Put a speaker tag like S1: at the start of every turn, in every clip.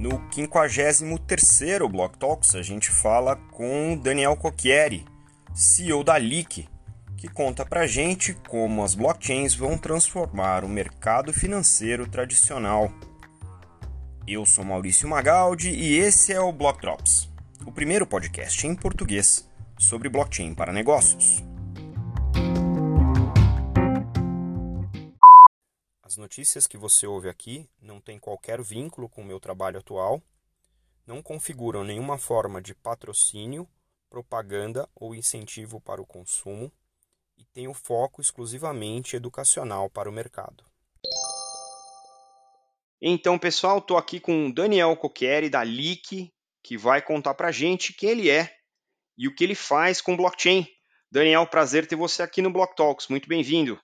S1: No 53º Block Talks, a gente fala com Daniel Cocchieri, CEO da Leak, que conta pra gente como as blockchains vão transformar o mercado financeiro tradicional. Eu sou Maurício Magaldi e esse é o Block Drops, o primeiro podcast em português sobre blockchain para negócios. As notícias que você ouve aqui não têm qualquer vínculo com o meu trabalho atual, não configuram nenhuma forma de patrocínio, propaganda ou incentivo para o consumo e têm o foco exclusivamente educacional para o mercado. Então, pessoal, estou aqui com o Daniel Cocchieri da Leak, que vai contar para a gente quem ele é e o que ele faz com blockchain. Daniel, prazer ter você aqui no Block Talks. Muito bem-vindo.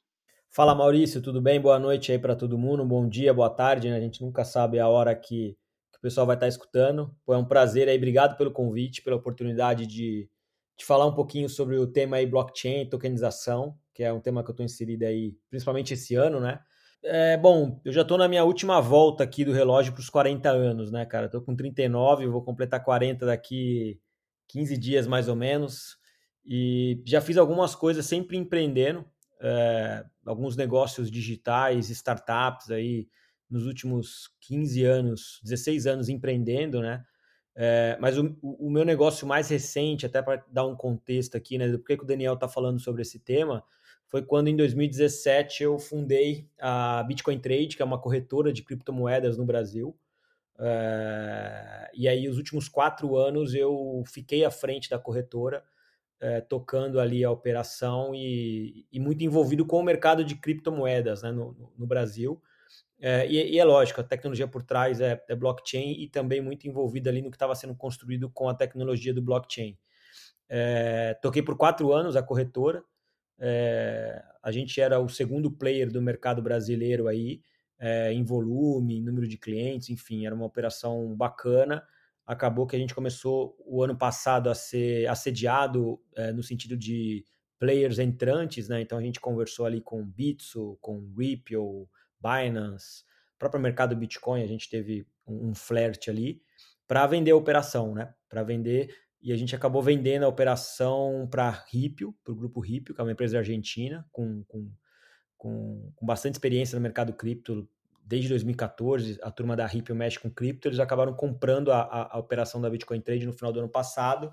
S2: Fala Maurício, tudo bem? Boa noite aí para todo mundo, bom dia, boa tarde, né? A gente nunca sabe a hora que, que o pessoal vai estar tá escutando. Pô, é um prazer aí, obrigado pelo convite, pela oportunidade de, de falar um pouquinho sobre o tema aí blockchain, tokenização, que é um tema que eu estou inserido aí, principalmente esse ano, né? É, bom, eu já estou na minha última volta aqui do relógio para os 40 anos, né, cara? Estou com 39, vou completar 40 daqui 15 dias mais ou menos. E já fiz algumas coisas sempre empreendendo, é, alguns negócios digitais, startups aí nos últimos 15 anos, 16 anos empreendendo, né? É, mas o, o, meu negócio mais recente, até para dar um contexto aqui, né? Do que o Daniel está falando sobre esse tema, foi quando em 2017 eu fundei a Bitcoin Trade, que é uma corretora de criptomoedas no Brasil. É, e aí, os últimos quatro anos eu fiquei à frente da corretora é, tocando ali a operação e, e, muito envolvido com o mercado de criptomoedas né, no, no Brasil. É, e, e, é lógico, a tecnologia por trás é, é blockchain e também muito envolvido ali no que estava sendo construído com a tecnologia do blockchain. É, toquei por quatro anos a corretora. A gente era o segundo player do mercado brasileiro aí, em volume, em número de clientes, enfim, era uma operação bacana acabou que a gente começou o ano passado a ser assediado é, no sentido de players entrantes, né? Então a gente conversou ali com Bitso, com Ripple, Binance, próprio mercado Bitcoin, a gente teve um, um flerte ali para vender a operação, né? Para vender e a gente acabou vendendo a operação para Ripple, para o grupo Ripple, que é uma empresa argentina com, com, com, com bastante experiência no mercado cripto desde 2014, a turma da Ripple mexe com cripto, eles acabaram comprando a, a, a, operação da Bitcoin Trade no final do ano passado.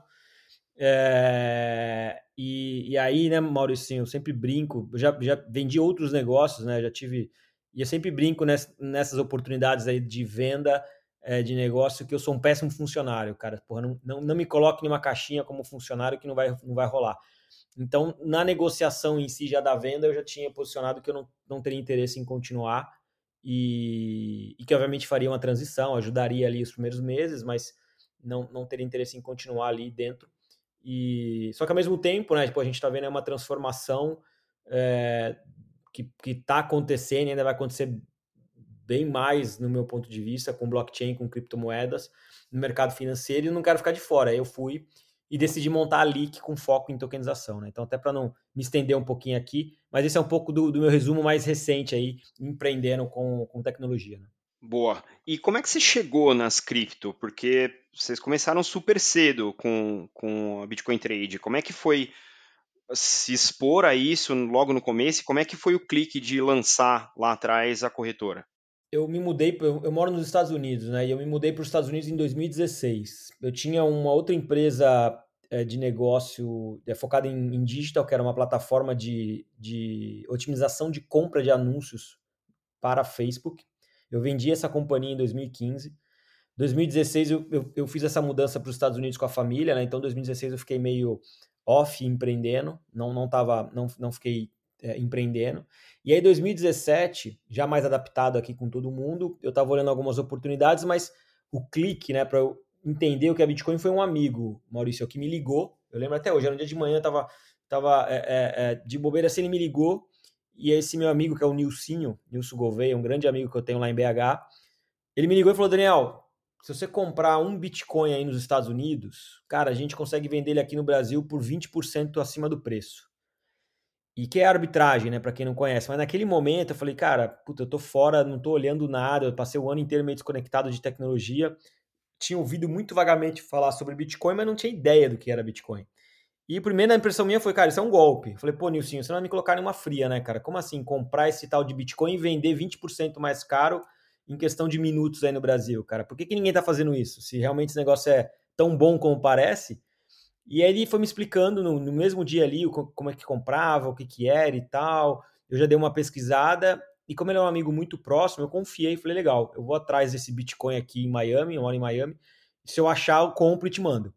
S2: É, e, e, aí, né, Maurício, eu sempre brinco, já, já vendi outros negócios, né, já tive, e eu sempre brinco ness, nessas oportunidades aí de venda é, de negócio que eu sou um péssimo funcionário, cara, porra, não, não, não me coloque numa caixinha como funcionário que não vai, não vai rolar. Então, na negociação em si já da venda, eu já tinha posicionado que eu não, não teria interesse em continuar, e, e, que obviamente faria uma transição, ajudaria ali os primeiros meses, mas não, não teria interesse em continuar ali dentro. E só que ao mesmo tempo, né, tipo, a gente está vendo uma transformação é, que está acontecendo, e ainda vai acontecer bem mais, no meu ponto de vista, com blockchain, com criptomoedas no mercado financeiro, e não quero ficar de fora. Eu fui e decidi montar a Leak com foco em tokenização. Né? Então, até para não me estender um pouquinho aqui, mas esse é um pouco do, do meu resumo mais recente aí, empreendendo com, com tecnologia. Né?
S1: Boa. E como é que você chegou nas cripto? Porque vocês começaram super cedo com, com a Bitcoin Trade. Como é que foi se expor a isso logo no começo? Como é que foi o clique de lançar lá atrás a corretora?
S2: eu me mudei, eu, eu, moro nos Estados Unidos, né? E eu me mudei para os Estados Unidos em 2016. Eu tinha uma outra empresa de negócio é, focada em, em, digital, que era uma plataforma de, de otimização de compra de anúncios para Facebook. Eu vendi essa companhia em 2015. 2016 eu, eu, eu fiz essa mudança para os Estados Unidos com a família, né? Então 2016 eu fiquei meio off empreendendo, não não tava, não, não fiquei é, empreendendo. E aí, 2017, já mais adaptado aqui com todo mundo, eu estava olhando algumas oportunidades, mas o clique, né, para eu entender o que é Bitcoin foi um amigo, Maurício, que me ligou. Eu lembro até hoje, era um dia de manhã, eu tava, tava é, é, é, de bobeira assim, ele me ligou. E esse meu amigo, que é o Nilcinho, Nilson Gouveia, um grande amigo que eu tenho lá em BH, ele me ligou e falou: Daniel, se você comprar um Bitcoin aí nos Estados Unidos, cara, a gente consegue vender ele aqui no Brasil por 20% acima do preço. E que é arbitragem, né, para quem não conhece. Mas naquele momento eu falei, cara, puta, eu tô fora, não tô olhando nada, eu passei o ano inteiro meio desconectado de tecnologia. Tinha ouvido muito vagamente falar sobre Bitcoin, mas não tinha ideia do que era Bitcoin. E a primeira impressão minha foi, cara, isso é um golpe. Falei, pô, Nilcinho, você não vai me colocar em uma fria, né, cara? Como assim comprar esse tal de Bitcoin e vender 20% mais caro em questão de minutos aí no Brasil, cara? Por que, que ninguém tá fazendo isso? Se realmente esse negócio é tão bom como parece, e aí ele foi me explicando no, no mesmo dia ali como é que comprava, o que que era e tal. Eu já dei uma pesquisada e como ele é um amigo muito próximo, eu confiei e falei, legal, eu vou atrás desse Bitcoin aqui em Miami, eu moro em Miami. Se eu achar, eu compro e te mando.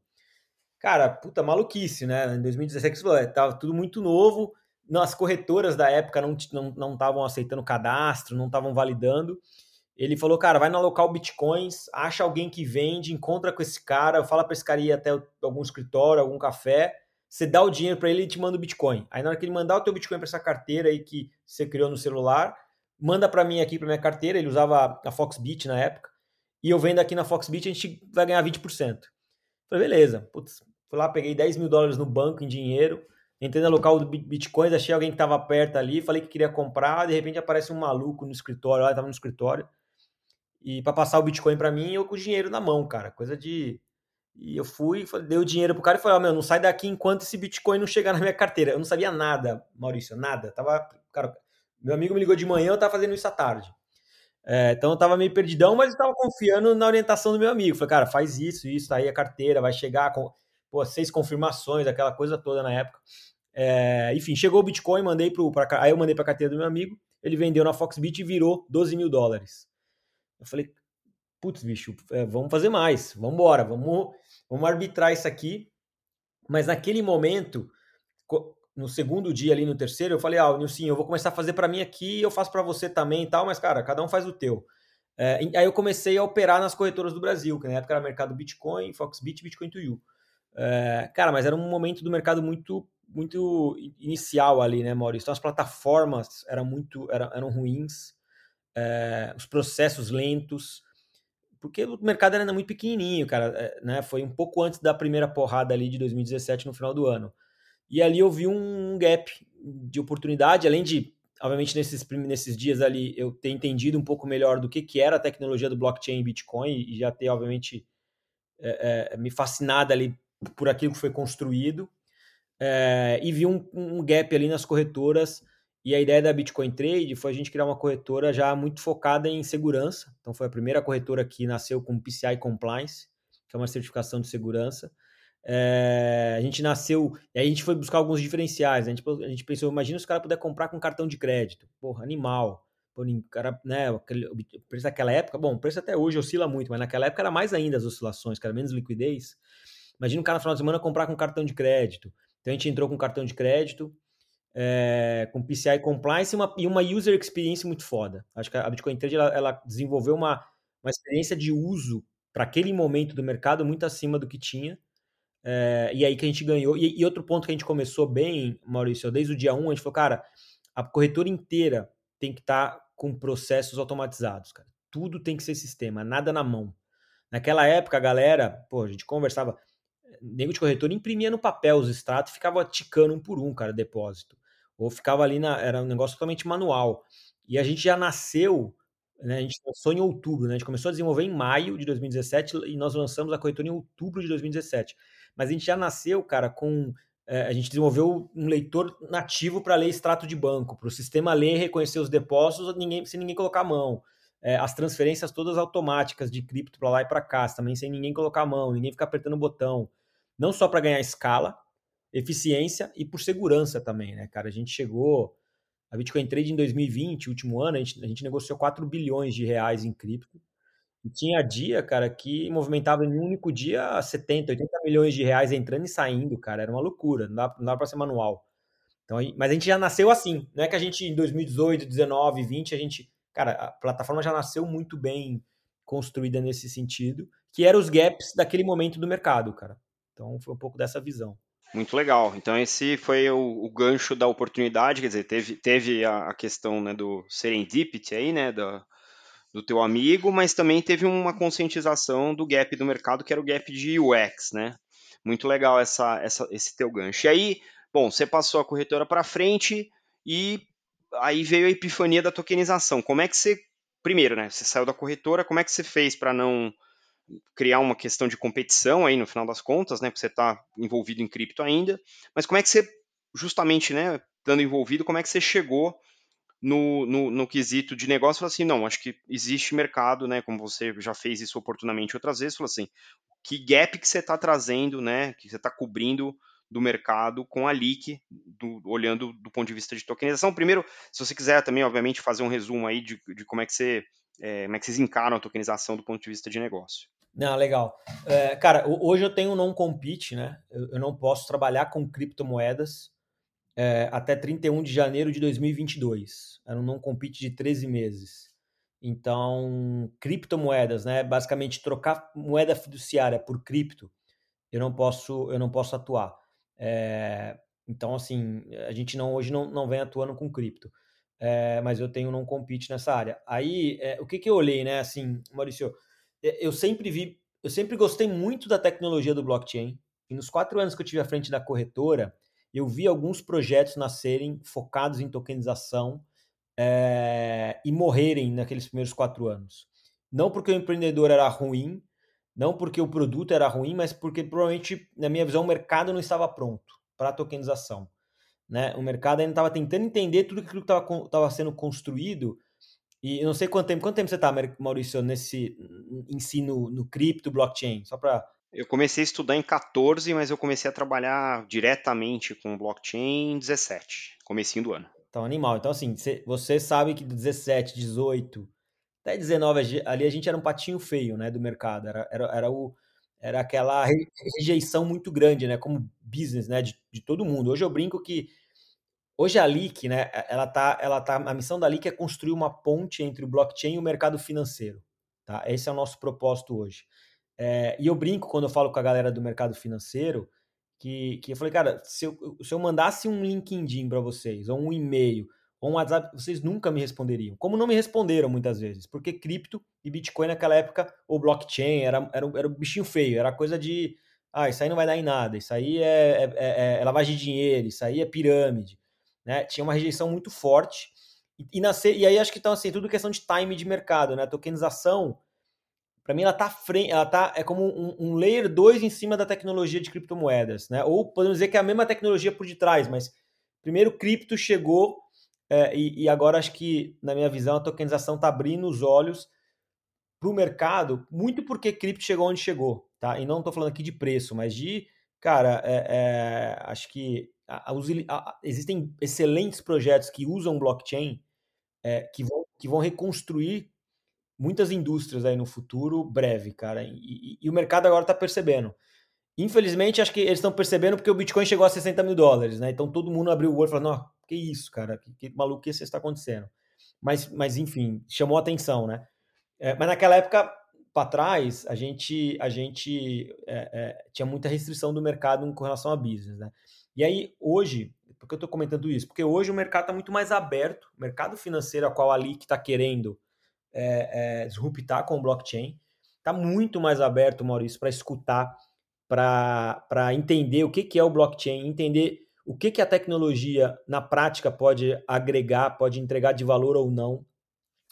S2: Cara, puta maluquice, né? Em 2017, tava tudo muito novo. As corretoras da época não estavam não, não aceitando cadastro, não estavam validando. Ele falou, cara, vai na local Bitcoins, acha alguém que vende, encontra com esse cara, fala para esse cara ir até algum escritório, algum café, você dá o dinheiro para ele e te manda o Bitcoin. Aí na hora que ele mandar o teu Bitcoin para essa carteira aí que você criou no celular, manda para mim aqui para minha carteira, ele usava a Foxbit na época, e eu vendo aqui na Foxbit, a gente vai ganhar 20%. Falei, beleza. Putz, fui lá, peguei 10 mil dólares no banco em dinheiro, entrei na local do Bitcoins, achei alguém que estava perto ali, falei que queria comprar, de repente aparece um maluco no escritório, lá estava no escritório, e para passar o Bitcoin para mim, eu com o dinheiro na mão, cara. Coisa de. E eu fui, dei o dinheiro pro cara e falei: Ó, oh, meu, não sai daqui enquanto esse Bitcoin não chegar na minha carteira. Eu não sabia nada, Maurício, nada. Tava. Cara, meu amigo me ligou de manhã, eu tava fazendo isso à tarde. É, então eu tava meio perdidão, mas eu tava confiando na orientação do meu amigo. Falei, cara, faz isso, isso, tá aí a carteira, vai chegar com pô, seis confirmações, aquela coisa toda na época. É, enfim, chegou o Bitcoin, mandei pro. Pra, aí eu mandei pra carteira do meu amigo, ele vendeu na Foxbit e virou 12 mil dólares. Eu falei, putz, bicho, é, vamos fazer mais, vamos embora, vamos, vamos arbitrar isso aqui. Mas naquele momento, no segundo dia ali, no terceiro, eu falei, ah, Nilson, eu vou começar a fazer para mim aqui, eu faço para você também e tal, mas, cara, cada um faz o teu. É, aí eu comecei a operar nas corretoras do Brasil, que na época era mercado Bitcoin, Foxbit, Bitcoin to You. É, cara, mas era um momento do mercado muito muito inicial ali, né, Maurício? Então as plataformas eram muito eram, eram ruins, é, os processos lentos, porque o mercado era muito pequenininho, cara, é, né? Foi um pouco antes da primeira porrada ali de 2017 no final do ano. E ali eu vi um gap de oportunidade, além de, obviamente, nesses, nesses dias ali eu ter entendido um pouco melhor do que, que era a tecnologia do blockchain e Bitcoin e já ter, obviamente, é, é, me fascinado ali por aquilo que foi construído. É, e vi um, um gap ali nas corretoras e a ideia da Bitcoin Trade foi a gente criar uma corretora já muito focada em segurança. Então foi a primeira corretora que nasceu com PCI Compliance, que é uma certificação de segurança. É, a gente nasceu, e a gente foi buscar alguns diferenciais. A gente, a gente pensou, imagina se o cara puder comprar com cartão de crédito. Porra, animal. Pô, cara, né, o preço daquela época, bom, o preço até hoje oscila muito, mas naquela época era mais ainda as oscilações, era menos liquidez. Imagina um cara no final de semana comprar com cartão de crédito. Então a gente entrou com cartão de crédito, é, com PCI Compliance e uma, e uma user experience muito foda. Acho que a Bitcoin Trade ela, ela desenvolveu uma, uma experiência de uso para aquele momento do mercado muito acima do que tinha. É, e aí que a gente ganhou. E, e, outro ponto que a gente começou bem, Maurício, desde o dia 1, a gente falou, cara, a corretora inteira tem que estar tá com processos automatizados, cara. Tudo tem que ser sistema, nada na mão. Naquela época, a galera, pô, a gente conversava, nego de corretora imprimia no papel os extratos e ficava ticando um por um, cara, depósito ou ficava ali na. Era um negócio totalmente manual. E a gente já nasceu, né, a gente lançou em outubro, né, a gente começou a desenvolver em maio de 2017 e nós lançamos a corretora em outubro de 2017. Mas a gente já nasceu, cara, com. É, a gente desenvolveu um leitor nativo para ler extrato de banco, para o sistema ler e reconhecer os depósitos ninguém, sem ninguém colocar a mão. É, as transferências todas automáticas de cripto para lá e para cá, também sem ninguém colocar a mão, ninguém ficar apertando o botão. Não só para ganhar escala, eficiência e por segurança também, né, cara? A gente chegou. A Bitcoin Trade em 2020, último ano, a gente, a gente negociou 4 bilhões de reais em cripto. E tinha dia, cara, que movimentava em um único dia 70, 80 milhões de reais entrando e saindo, cara. Era uma loucura, não dá, não dá para ser manual. Então, mas a gente já nasceu assim. Não é que a gente em 2018, 19, 20, a gente. Cara, a plataforma já nasceu muito bem construída nesse sentido, que eram os gaps daquele momento do mercado, cara. Então foi um pouco dessa visão.
S1: Muito legal. Então esse foi o, o, gancho da oportunidade, quer dizer, teve, teve a, a questão né, do serendipity aí, né, do teu amigo, mas também teve uma conscientização do gap do mercado, que era o gap de UX, né? Muito legal essa, essa, esse teu gancho. E aí, bom, você passou a corretora para frente, e aí veio a epifania da tokenização. Como é que você, primeiro, né, você saiu da corretora, como é que você fez para não criar uma questão de competição aí no final das contas, né, porque você está envolvido em cripto ainda, mas como é que você, justamente, né, estando envolvido, como é que você chegou no, no, no quesito de negócio, falou assim, não, acho que existe mercado, né, como você já fez isso oportunamente outras vezes, falou assim, que gap que você está trazendo, né, que você está cobrindo do mercado com a LIC, do, olhando do ponto de vista de tokenização. Primeiro, se você quiser também, obviamente, fazer um resumo aí de, de como é que você é, como é que vocês encaram a tokenização do ponto de vista de negócio.
S2: Não, legal. É, cara, hoje eu tenho um non-compete, né? Eu, eu, não posso trabalhar com criptomoedas é, até 31 de janeiro de 2022. Era um non-compete de 13 meses. Então, criptomoedas, né? Basicamente, trocar moeda fiduciária por cripto, eu não posso, eu não posso atuar. É, então, assim, a gente não hoje não, não vem atuando com cripto, é, mas eu tenho não compete nessa área. Aí, é, o que, que eu olhei, né? Assim, Maurício, eu sempre vi, eu sempre gostei muito da tecnologia do blockchain. E nos quatro anos que eu tive à frente da corretora, eu vi alguns projetos nascerem focados em tokenização e morrerem naqueles primeiros quatro anos. Não porque o empreendedor era ruim, não porque o produto era ruim, mas porque provavelmente, na minha visão, o mercado não estava pronto para a tokenização. Né? O mercado ainda estava tentando entender tudo aquilo que estava sendo construído. E eu não sei quanto tempo, quanto tempo você está, Maurício, nesse ensino no cripto, blockchain? Só para.
S1: Eu comecei a estudar em 14, mas eu comecei a trabalhar diretamente com blockchain em 17, comecinho do ano.
S2: Então, animal. Então, assim, você sabe que 17, 18, até 19 ali a gente era um patinho feio, né, do mercado. Era, era, era, o, era aquela rejeição muito grande, né, como business, né, de, de todo mundo. Hoje eu brinco que hoje a Leak, né, ela tá, ela tá, a missão da Leak é construir uma ponte entre o blockchain e o mercado financeiro, tá? Esse é o nosso propósito hoje. É, e eu brinco quando eu falo com a galera do mercado financeiro que, que eu falei, cara, se eu, se eu mandasse um LinkedIn para vocês ou um e-mail ou um WhatsApp, vocês nunca me responderiam. Como não me responderam muitas vezes, porque cripto e Bitcoin naquela época, ou blockchain, era, era, era um bichinho feio, era coisa de, ah, isso aí não vai dar em nada, isso aí é, é, é, é lavagem de dinheiro, isso aí é pirâmide, né? Tinha uma rejeição muito forte, e, e, nascer, e aí acho que então, assim, tudo questão de time de mercado, né? A tokenização, para mim, ela tá frente, ela tá, é como um, um layer 2 em cima da tecnologia de criptomoedas, né? Ou podemos dizer que é a mesma tecnologia por detrás, mas primeiro cripto chegou é, e, e, agora acho que, na minha visão, a tokenização está abrindo os olhos para o mercado, muito porque cripto chegou onde chegou, tá? E não estou falando aqui de preço, mas de, cara, é, é, acho que a, a, existem excelentes projetos que usam blockchain é, que, vão, que vão reconstruir muitas indústrias aí no futuro breve, cara. E, e, e o mercado agora está percebendo. Infelizmente, acho que eles estão percebendo porque o Bitcoin chegou a 60 mil dólares, né? Então todo mundo abriu o olho e falou: que isso, cara? Que, que maluquice está acontecendo? Mas, mas, enfim, chamou atenção, né? É, mas naquela época, para trás, a gente, a gente é, é, tinha muita restrição do mercado com relação a business, né? E aí, hoje, por que eu estou comentando isso? Porque hoje o mercado está muito mais aberto, o mercado financeiro a qual a LIC está querendo é, é, disruptar com o blockchain, está muito mais aberto, Maurício, para escutar, para entender o que, que é o blockchain, entender o que, que a tecnologia na prática pode agregar, pode entregar de valor ou não,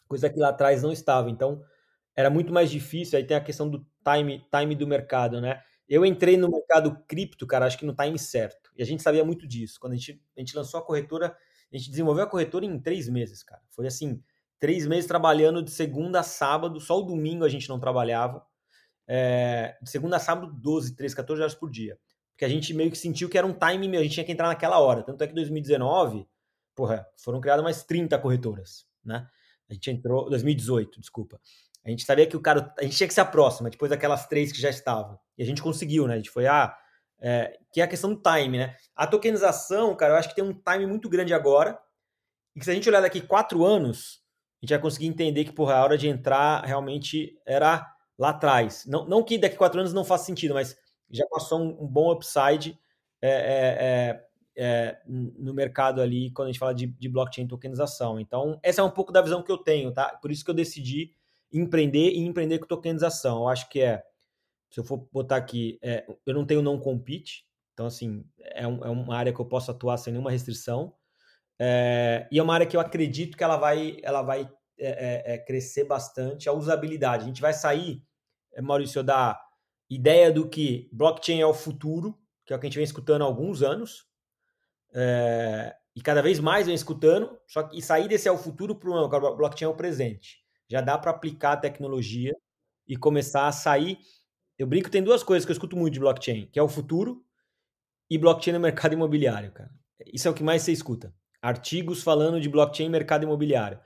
S2: coisa que lá atrás não estava. Então, era muito mais difícil. Aí tem a questão do time, time do mercado, né? Eu entrei no mercado cripto, cara, acho que no time certo. E a gente sabia muito disso. Quando a gente, a gente lançou a corretora, a gente desenvolveu a corretora em três meses, cara. Foi assim, três meses trabalhando de segunda a sábado, só o domingo a gente não trabalhava. É, de segunda a sábado, 12, 13, 14 horas por dia. Porque a gente meio que sentiu que era um time meu, a gente tinha que entrar naquela hora. Tanto é que em 2019, porra, foram criadas mais 30 corretoras, né? A gente entrou, 2018, desculpa. A gente sabia que o cara, a gente tinha que ser a próxima, depois daquelas três que já estavam. E a gente conseguiu, né? A gente foi, ah, é, que é a questão do time, né? A tokenização, cara, eu acho que tem um time muito grande agora. E que se a gente olhar daqui quatro anos, gente vai conseguir entender que, porra, a hora de entrar realmente era lá atrás. Não, não que daqui quatro anos não faça sentido, mas já passou um, um bom upside é, é, é, é, no mercado ali quando a gente fala de, de, blockchain tokenização. Então, essa é um pouco da visão que eu tenho, tá? Por isso que eu decidi empreender e empreender com tokenização. Eu acho que é, se eu for botar aqui, é, eu não tenho não compete, então assim, é, um, é, uma área que eu posso atuar sem nenhuma restrição. É, e é uma área que eu acredito que ela vai, ela vai é, é, crescer bastante a usabilidade. A gente vai sair, Maurício, da ideia do que blockchain é o futuro, que é o que a gente vem escutando há alguns anos, e cada vez mais vem escutando, só que sair desse é o futuro para o blockchain é o presente. Já dá para aplicar a tecnologia e começar a sair. Eu brinco, tem duas coisas que eu escuto muito de blockchain, que é o futuro e blockchain no mercado imobiliário, cara. Isso é o que mais você escuta. Artigos falando de blockchain no mercado imobiliário.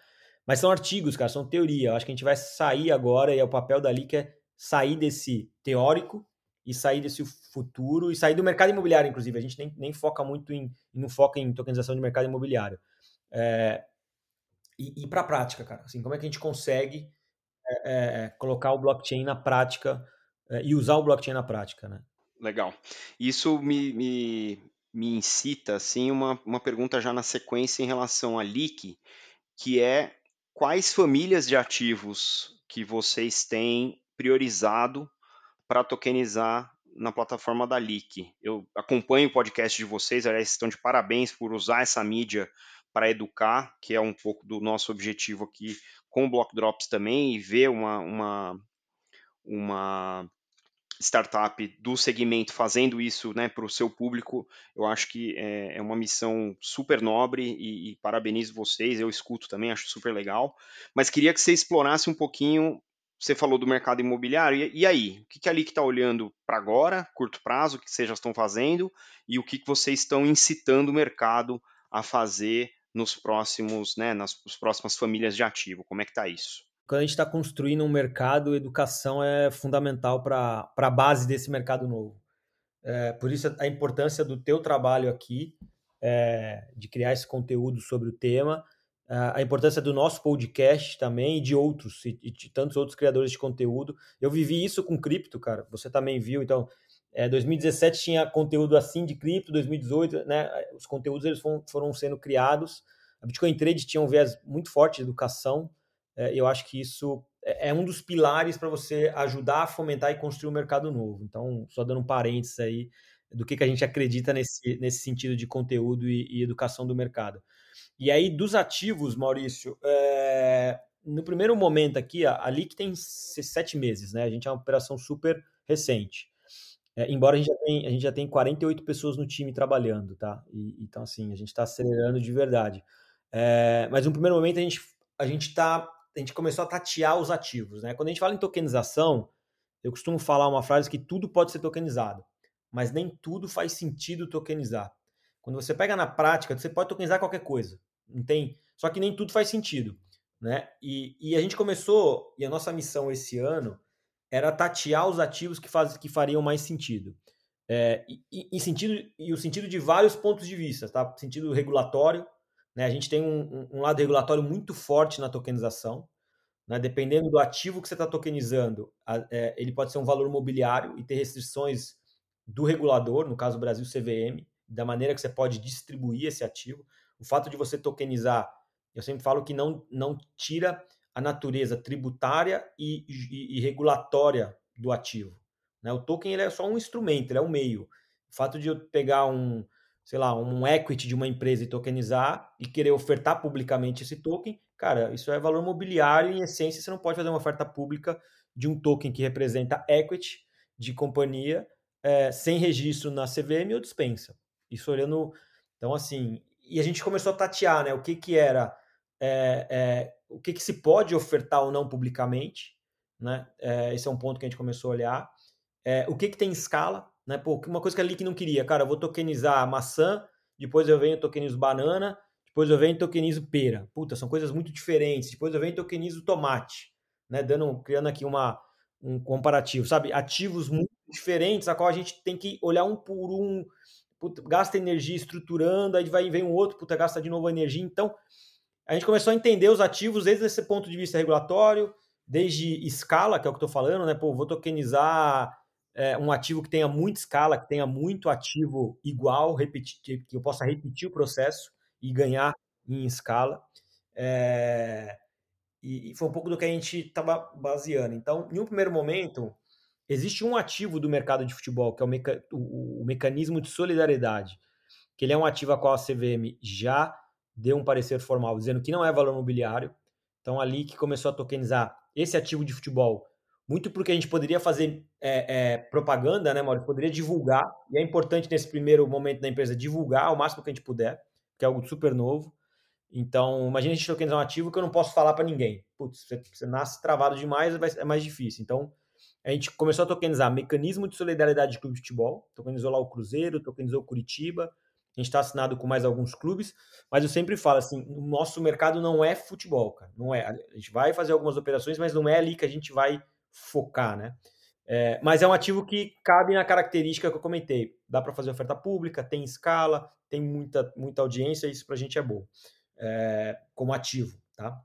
S2: Mas são artigos, cara, são teoria. Eu acho que a gente vai sair agora, e é o papel dali que é sair desse teórico e sair desse futuro e sair do mercado imobiliário, inclusive. A gente nem, nem foca muito em, não foca em tokenização de mercado imobiliário. É, e, e para a prática, cara. Assim, como é que a gente consegue é, é, colocar o blockchain na prática é, e usar o blockchain na prática, né?
S1: Legal. Isso me, me, me incita, assim, uma, uma pergunta já na sequência em relação a leak, que é quais famílias de ativos que vocês têm priorizado para tokenizar na plataforma da Leak. Eu acompanho o podcast de vocês, aliás, estão de parabéns por usar essa mídia para educar, que é um pouco do nosso objetivo aqui com o Block Drops também, e ver uma, uma, uma startup do segmento fazendo isso né, para o seu público, eu acho que é, é uma missão super nobre e, e, parabenizo vocês, eu escuto também, acho super legal, mas queria que você explorasse um pouquinho você falou do mercado imobiliário, e, e aí? O que, que a LIC está olhando para agora, curto prazo, o que vocês já estão fazendo, e o que, que vocês estão incitando o mercado a fazer nos próximos, né, nas, nas próximas famílias de ativo? Como é que está isso?
S2: Quando a gente está construindo um mercado, educação é fundamental para a base desse mercado novo. É, por isso a importância do teu trabalho aqui, é, de criar esse conteúdo sobre o tema, a importância do nosso podcast também e de outros, e de tantos outros criadores de conteúdo. Eu vivi isso com cripto, cara. Você também viu, então. É, 2017 tinha conteúdo assim de cripto, 2018, né? Os conteúdos eles foram, foram sendo criados. A Bitcoin Trade tinha um viés muito forte de educação. É, eu acho que isso é, é um dos pilares para você ajudar a fomentar e construir um mercado novo. Então, só dando um parênteses aí do que, que a gente acredita nesse, nesse sentido de conteúdo e, e educação do mercado. E aí, dos ativos, Maurício, é... no primeiro momento aqui, a LIC tem sete meses, né? A gente é uma operação super recente. É, embora a gente, já tenha, a gente já tenha 48 pessoas no time trabalhando, tá? E, então, assim, a gente está acelerando de verdade. É, mas no primeiro momento a gente, a gente tá. A gente começou a tatear os ativos, né? Quando a gente fala em tokenização, eu costumo falar uma frase que tudo pode ser tokenizado, mas nem tudo faz sentido tokenizar. Quando você pega na prática, você pode tokenizar qualquer coisa. Tem. Só que nem tudo faz sentido. Né? E, e a gente começou, e a nossa missão esse ano era tatear os ativos que, faz, que fariam mais sentido. É, e, e, sentido, e o sentido de vários pontos de vista, tá? Sentido regulatório, né? A gente tem um, um lado regulatório muito forte na tokenização. Né? Dependendo do ativo que você está tokenizando, a, é, ele pode ser um valor mobiliário e ter restrições do regulador, no caso Brasil CVM, da maneira que você pode distribuir esse ativo. O fato de você tokenizar, eu sempre falo que não, não tira a natureza tributária e, e, e regulatória do ativo. Né? O token ele é só um instrumento, ele é um meio. O fato de eu pegar um, sei lá, um equity de uma empresa e tokenizar e querer ofertar publicamente esse token, cara, isso é valor mobiliário em essência, você não pode fazer uma oferta pública de um token que representa equity de companhia é, sem registro na CVM ou dispensa. Isso olhando. Então, assim, e a gente começou a tatear, né? O que que era, é, é, o que que se pode ofertar ou não publicamente, né? Esse é um ponto que a gente começou a olhar. O que que tem escala, né? Pô, uma coisa que a Leak não queria, cara, eu vou tokenizar maçã, depois eu venho tokenizo banana, depois eu venho e tokenizo pera. Puta, são coisas muito diferentes. Depois eu venho e tokenizo tomate, né? Dando, criando aqui uma, um comparativo, sabe? Ativos muito diferentes, a qual a gente tem que olhar um por um, puta, gasta energia estruturando, aí vai vem um outro, puta, gasta de novo energia. Então, a gente começou a entender os ativos desde esse ponto de vista regulatório, desde escala, que é o que eu estou falando, né? Pô, vou tokenizar é, um ativo que tenha muita escala, que tenha muito ativo igual, repetir, que eu possa repetir o processo e ganhar em escala. É, e, e, foi um pouco do que a gente estava baseando. Então, em um primeiro momento, existe um ativo do mercado de futebol, que é o, meca o, o mecanismo de solidariedade, que ele é um ativo a qual a CVM já deu um parecer formal dizendo que não é valor mobiliário. Então, ali que começou a tokenizar esse ativo de futebol, muito porque a gente poderia fazer é, é, propaganda, né, Maurício? Poderia divulgar, e é importante nesse primeiro momento da empresa divulgar o máximo que a gente puder, que é algo super novo. Então, imagine a gente tokenizar um ativo que eu não posso falar para ninguém. Putz, você, você, nasce travado demais, é mais difícil. Então, a gente começou a tokenizar mecanismo de solidariedade de clube de futebol, tokenizou lá o Cruzeiro, tokenizou o Curitiba, a gente está assinado com mais alguns clubes, mas eu sempre falo assim, o nosso mercado não é futebol, cara, não é. A gente vai fazer algumas operações, mas não é ali que a gente vai focar, né? É, mas é um ativo que cabe na característica que eu comentei. Dá para fazer oferta pública, tem escala, tem muita, muita audiência, isso para a gente é bom. É, como ativo, tá?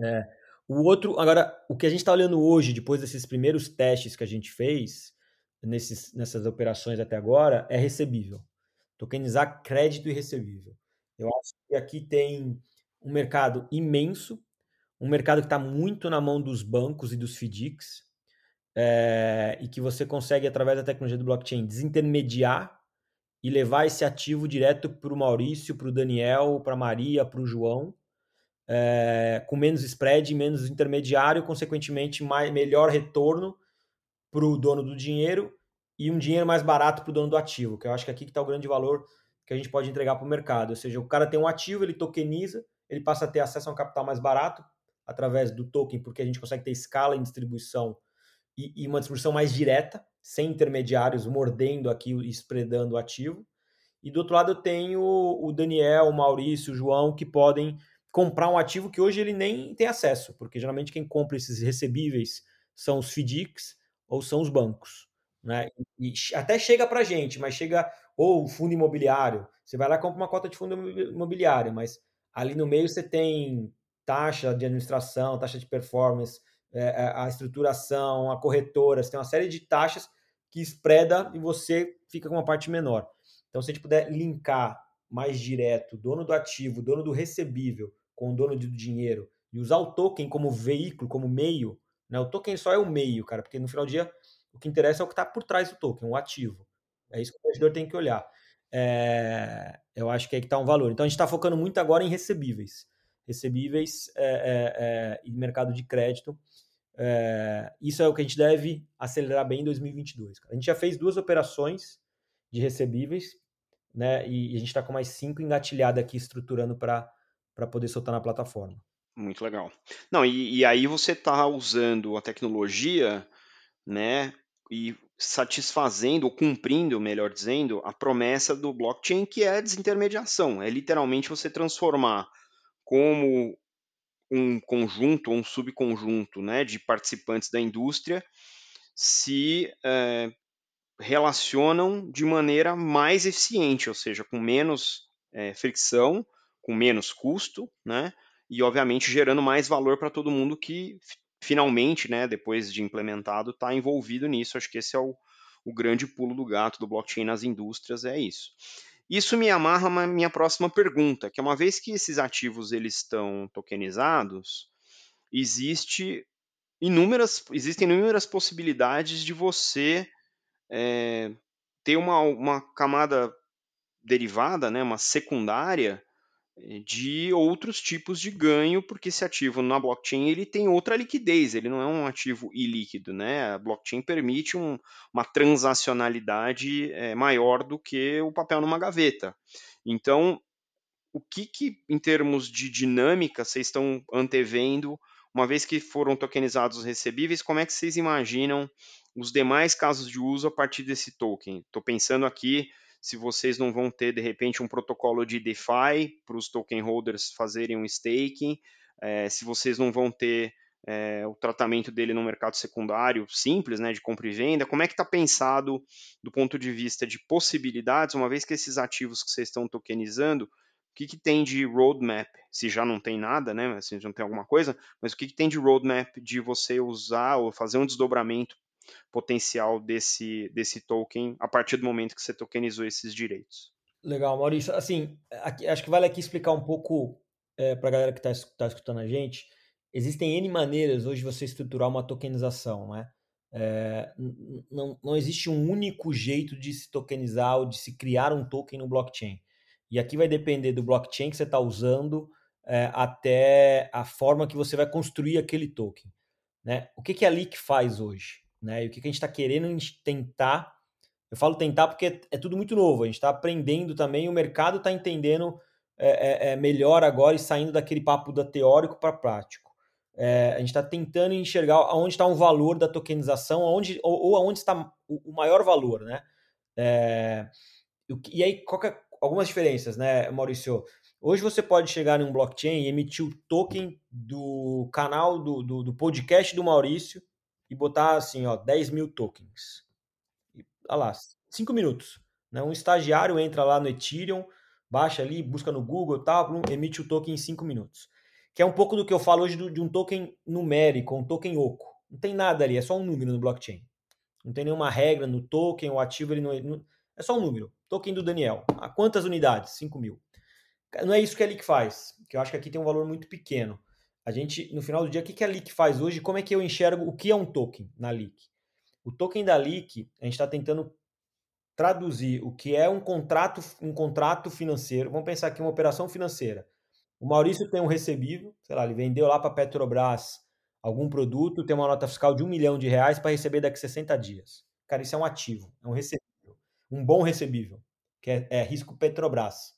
S2: É, o outro, agora, o que a gente está olhando hoje, depois desses primeiros testes que a gente fez, nesses, nessas operações até agora, é recebível. Tokenizar crédito e recebível. Eu acho que aqui tem um mercado imenso, um mercado que está muito na mão dos bancos e dos FDICs, é, e que você consegue, através da tecnologia do blockchain, desintermediar e levar esse ativo direto para o Maurício, para o Daniel, para a Maria, para o João, é, com menos spread, menos intermediário, consequentemente mais, melhor retorno para o dono do dinheiro e um dinheiro mais barato para o dono do ativo, que eu acho que aqui está o grande valor que a gente pode entregar para o mercado. Ou seja, o cara tem um ativo, ele tokeniza, ele passa a ter acesso a um capital mais barato através do token, porque a gente consegue ter escala em distribuição e, e uma distribuição mais direta, sem intermediários mordendo aqui e spreadando o ativo. E do outro lado eu tenho o Daniel, o Maurício, o João, que podem comprar um ativo que hoje ele nem tem acesso, porque geralmente quem compra esses recebíveis são os FDICs ou são os bancos. Né? E até chega para gente, mas chega ou o fundo imobiliário. Você vai lá e compra uma cota de fundo imobiliário, mas ali no meio você tem taxa de administração, taxa de performance, é, é, a estruturação, a corretora, você tem uma série de taxas que espreda e você fica com uma parte menor. Então, se a gente puder linkar mais direto dono do ativo, dono do recebível com o dono do dinheiro e usar o token como veículo, como meio, né? O token só é o meio, cara, porque no final do dia o que interessa é o que está por trás do token, o ativo. É isso que o investidor tem que olhar. É, eu acho que é que está um valor. Então a gente está focando muito agora em recebíveis recebíveis é, é, é, e mercado de crédito. É, isso é o que a gente deve acelerar bem em 2022. A gente já fez duas operações de recebíveis, né? E a gente está com mais cinco engatilhadas aqui estruturando para poder soltar na plataforma.
S1: Muito legal. Não, e, e aí você está usando a tecnologia, né? E satisfazendo ou cumprindo, melhor dizendo, a promessa do blockchain que é a desintermediação. É literalmente você transformar como um conjunto ou um subconjunto né, de participantes da indústria se é, relacionam de maneira mais eficiente, ou seja, com menos é, fricção, com menos custo, né, e obviamente gerando mais valor para todo mundo que finalmente, né, depois de implementado, está envolvido nisso. Acho que esse é o, o grande pulo do gato do blockchain nas indústrias, é isso. Isso me amarra a minha próxima pergunta, que é uma vez que esses ativos eles estão tokenizados, existe inúmeras, existem inúmeras possibilidades de você é, ter uma, uma camada derivada, né, uma secundária, de outros tipos de ganho, porque esse ativo na blockchain ele tem outra liquidez, ele não é um ativo ilíquido, né? A blockchain permite um, uma transacionalidade é, maior do que o papel numa gaveta. Então, o que, que em termos de dinâmica vocês estão antevendo, uma vez que foram tokenizados os recebíveis, como é que vocês imaginam os demais casos de uso a partir desse token? Estou pensando aqui se vocês não vão ter, de repente, um protocolo de DeFi para os token holders fazerem um staking, é, se vocês não vão ter é, o tratamento dele no mercado secundário simples, né, de compra e venda, como é que está pensado do ponto de vista de possibilidades, uma vez que esses ativos que vocês estão tokenizando, o que, que tem de roadmap, se já não tem nada, né, se não tem alguma coisa, mas o que, que tem de roadmap de você usar ou fazer um desdobramento potencial desse, desse token a partir do momento que você tokenizou esses direitos.
S2: Legal, Maurício. Assim, aqui, acho que vale aqui explicar um pouco é, para a galera que está tá escutando a gente. Existem N maneiras hoje de você estruturar uma tokenização, né? É, não, não existe um único jeito de se tokenizar ou de se criar um token no blockchain. E aqui vai depender do blockchain que você está usando é, até a forma que você vai construir aquele token. Né? O que, que a Leak faz hoje? Né? E o que, a gente está querendo tentar? Eu falo tentar porque é, tudo muito novo, a gente está aprendendo também, o mercado está entendendo é, é, é, melhor agora e saindo daquele papo da teórico para prático. É, a gente está tentando enxergar aonde está o valor da tokenização, aonde, ou, ou aonde está o, o maior valor, né? É, e aí, é, algumas diferenças, né, Maurício? Hoje você pode chegar em um blockchain e emitir o token do canal do, do, do podcast do Maurício e botar assim, ó, 10 mil tokens. E, olha lá, 5 minutos. Né? Um estagiário entra lá no Ethereum, baixa ali, busca no Google e tal, emite o token em 5 minutos. Que é um pouco do que eu falo hoje de um token numérico, um token oco. Não tem nada ali, é só um número no blockchain. Não tem nenhuma regra no token, o ativo ele não, é, é só um número. Token do Daniel. A quantas unidades? 5 mil. Não é isso que a Leak faz, que eu acho que aqui tem um valor muito pequeno. A gente, no final do dia, o que a Leak faz hoje? Como é que eu enxergo o que é um token na Leak? O token da Leak, a gente está tentando traduzir o que é um contrato, um contrato financeiro. Vamos pensar aqui uma operação financeira. O Maurício tem um recebível, sei lá, ele vendeu lá para a Petrobras algum produto, tem uma nota fiscal de um milhão de reais para receber daqui a 60 dias. Cara, isso é um ativo, é um recebível. Um bom recebível, que é, é risco Petrobras.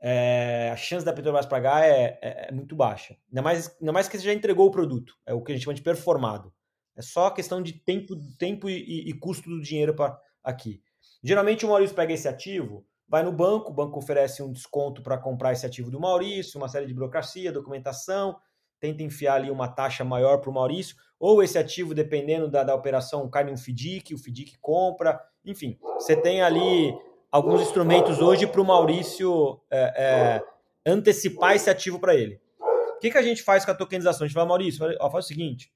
S2: É, a chance da Petrobras pagar é, é, é, muito baixa. Ainda mais, ainda mais que você já entregou o produto. É o que a gente chama de performado. É só questão de tempo, tempo e, e custo do dinheiro para aqui. Geralmente o Maurício pega esse ativo, vai no banco, o banco oferece um desconto para comprar esse ativo do Maurício, uma série de burocracia, documentação, tenta enfiar ali uma taxa maior para o Maurício, ou esse ativo, dependendo da, da operação, cai num FDIC, o FDIC compra, enfim, você tem ali alguns instrumentos hoje para o Maurício é, é, antecipar esse ativo para ele. O que, que a gente faz com a tokenização? A gente fala, Maurício, ó, faz o seguinte,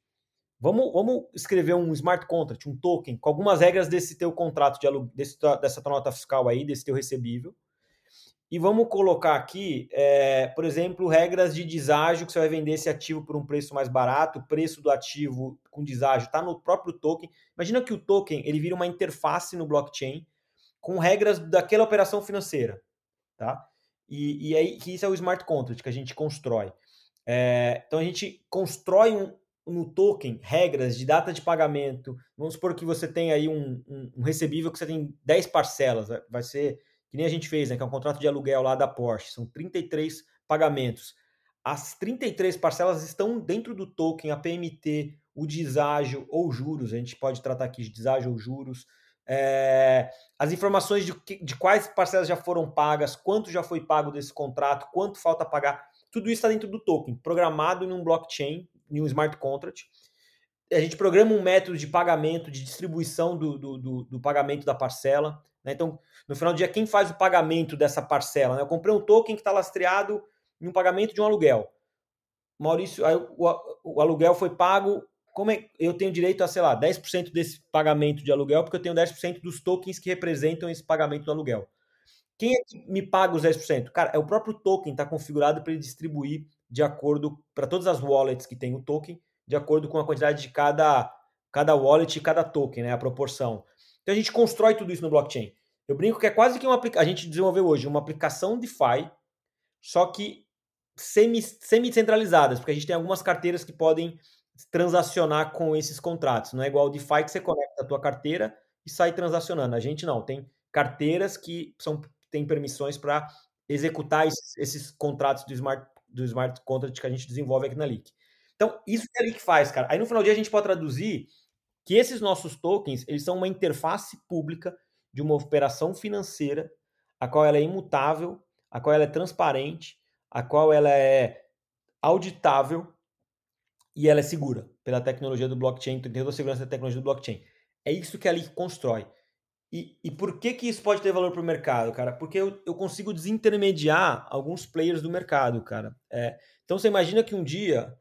S2: Vamos, vamos escrever um smart contract, um token, com algumas regras desse teu contrato de aluguel, dessa tua nota fiscal aí, desse teu recebível. E vamos colocar aqui, é, por exemplo, regras de deságio, que você vai vender esse ativo por um preço mais barato, o preço do ativo com deságio está no próprio token. Imagina que o token ele vira uma interface no blockchain com regras daquela operação financeira. Tá? E, e aí, que isso é o smart contract que a gente constrói. É, então a gente constrói um, no token regras de data de pagamento. Vamos supor que você tem aí um, um, um, recebível que você tem 10 parcelas, vai ser que nem a gente fez, né, que é um contrato de aluguel lá da Porsche, são 33 pagamentos. As 33 parcelas estão dentro do token, a PMT, o deságio ou juros, a gente pode tratar aqui de deságio ou juros, é, as informações de, de quais parcelas já foram pagas, quanto já foi pago desse contrato, quanto falta pagar, tudo isso está dentro do token, programado em um blockchain em um smart contract. A gente programa um método de pagamento, de distribuição do, do, do, do pagamento da parcela. Né? Então, no final do dia, quem faz o pagamento dessa parcela? Né? Eu comprei um token que está lastreado em um pagamento de um aluguel. Maurício, o, o, aluguel foi pago. Como é, eu tenho direito a, sei lá, 10% desse pagamento de aluguel, porque eu tenho 10% dos tokens que representam esse pagamento do aluguel. Quem é que me paga os 10%? Cara, é o próprio token, está configurado para ele distribuir de acordo para todas as wallets que tem o token, de acordo com a quantidade de cada, cada wallet e cada token, né, a proporção. Então a gente constrói tudo isso no blockchain. Eu brinco que é quase que uma a gente desenvolveu hoje uma aplicação DeFi, só que semi semi centralizadas, porque a gente tem algumas carteiras que podem transacionar com esses contratos. Não é igual o DeFi que você conecta a tua carteira e sai transacionando. A gente não, tem carteiras que são têm permissões para executar esses, esses contratos do smart do smart contract que a gente desenvolve aqui na Leak. Então, isso que a Leak faz, cara. Aí no final do dia a gente pode traduzir que esses nossos tokens, eles são uma interface pública de uma operação financeira, a qual ela é imutável, a qual ela é transparente, a qual ela é auditável e ela é segura pela tecnologia do blockchain, entendeu a segurança da tecnologia do blockchain. É isso que a Leak constrói. E, e por que, que isso pode ter valor para o mercado, cara? Porque eu, eu consigo desintermediar alguns players do mercado, cara. É, então você imagina que um dia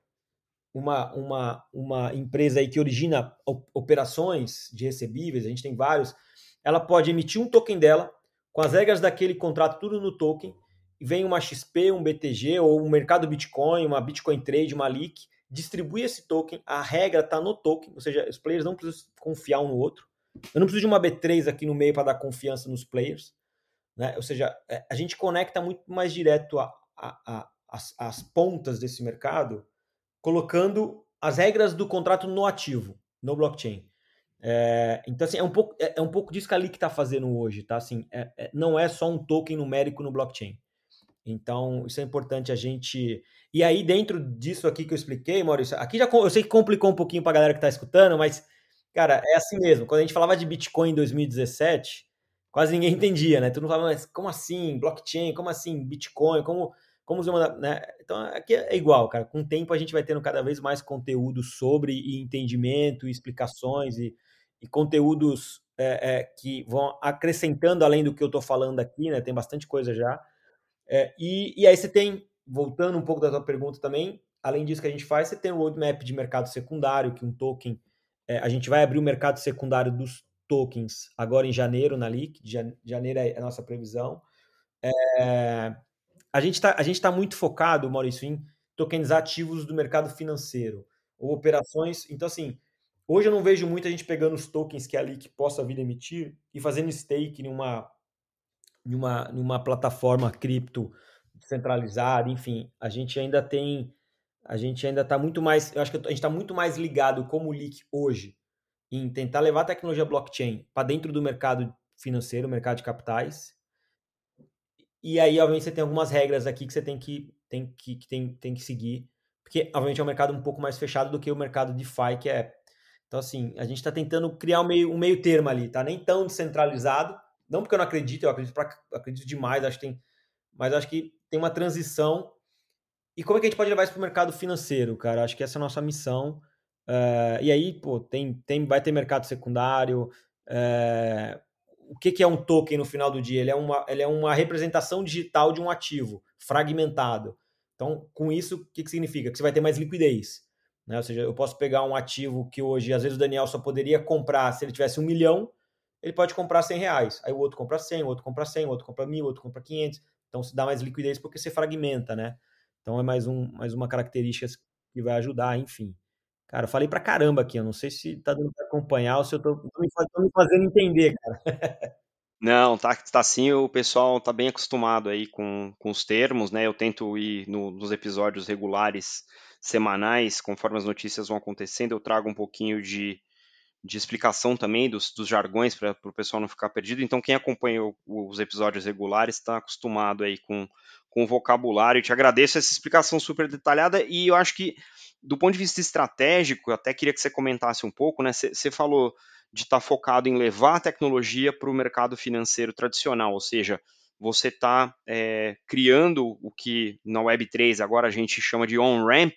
S2: uma, uma, uma empresa aí que origina operações de recebíveis, a gente tem vários, ela pode emitir um token dela com as regras daquele contrato tudo no token, e vem uma XP, um BTG ou um mercado Bitcoin, uma Bitcoin Trade, uma Leak, distribui esse token, a regra está no token, ou seja, os players não precisam confiar um no outro. Eu não preciso de uma B3 aqui no meio para dar confiança nos players. né? Ou seja, é, a gente conecta muito mais direto a, a, a, as, as pontas desse mercado, colocando as regras do contrato no ativo, no blockchain. É, então, assim, é um pouco, é, é, um pouco disso que a Leak está fazendo hoje, tá? Assim, é, é, não é só um token numérico no blockchain. Então, isso é importante a gente. E aí, dentro disso aqui que eu expliquei, Maurício, aqui já eu sei que complicou um pouquinho para a galera que está escutando, mas, cara, é assim mesmo. Quando a gente falava de Bitcoin em 2017, quase ninguém entendia, né? Tu não falava, mas como assim? Blockchain, como assim? Bitcoin, como. Como usar, né? Então, aqui é igual, cara. Com o tempo a gente vai tendo cada vez mais conteúdo sobre e entendimento, e explicações e, e conteúdos é, é, que vão acrescentando além do que eu estou falando aqui, né? Tem bastante coisa já. É, e, e aí você tem, voltando um pouco da tua pergunta também, além disso que a gente faz, você tem o roadmap de mercado secundário, que um token, é, a gente vai abrir o mercado secundário dos tokens agora em janeiro na LIC, janeiro é a nossa previsão. É, a gente está tá muito focado, Maurício, em tokenizar ativos do mercado financeiro, ou operações. Então, assim, Hoje eu não vejo muita gente pegando os tokens que a Leak possa vir emitir e fazendo stake em uma, em uma, em uma plataforma cripto centralizada, enfim, a gente ainda tem, a gente ainda está muito mais, eu acho que a gente está muito mais ligado como Leak hoje em tentar levar a tecnologia blockchain para dentro do mercado financeiro, mercado de capitais. E aí, obviamente, você tem algumas regras aqui que você tem que, tem que, tem, tem que seguir, porque, obviamente, é um mercado um pouco mais fechado do que o mercado DeFi, que é então, assim, a gente está tentando criar um meio, um meio termo ali, tá? Nem tão descentralizado, não porque eu não acredito, eu acredito, pra, acredito demais, acho que tem, mas acho que tem uma transição. E como é que a gente pode levar isso para o mercado financeiro, cara? Acho que essa é a nossa missão. Uh, e aí, pô, tem, tem, vai ter mercado secundário. Uh, o que, que é um token no final do dia? Ele é, uma, ele é uma representação digital de um ativo fragmentado. Então, com isso, o que, que significa? Que você vai ter mais liquidez. Né? Ou seja, eu posso pegar um ativo que hoje, às vezes, o Daniel só poderia comprar se ele tivesse um milhão, ele pode comprar 100 reais. Aí o outro compra 100, o outro compra 100, o outro compra mil, o outro compra 500. Então, se dá mais liquidez porque você fragmenta, né? Então, é mais, um, mais uma característica que vai ajudar, enfim. Cara, eu falei pra caramba aqui, eu não sei se tá dando pra acompanhar ou se eu tô, tô, me, tô me fazendo entender, cara.
S1: Não, tá, tá sim, o pessoal tá bem acostumado aí com, com os termos, né? Eu tento ir no, nos episódios regulares semanais, conforme as notícias vão acontecendo, eu trago um pouquinho de, de explicação também dos, dos jargões para o pessoal não ficar perdido. Então, quem acompanha os episódios regulares está acostumado aí com, com o vocabulário. Eu te agradeço essa explicação super detalhada e eu acho que, do ponto de vista estratégico, até queria que você comentasse um pouco, né? Você falou de estar tá focado em levar a tecnologia para o mercado financeiro tradicional, ou seja, você está é, criando o que na Web3 agora a gente chama de on-ramp,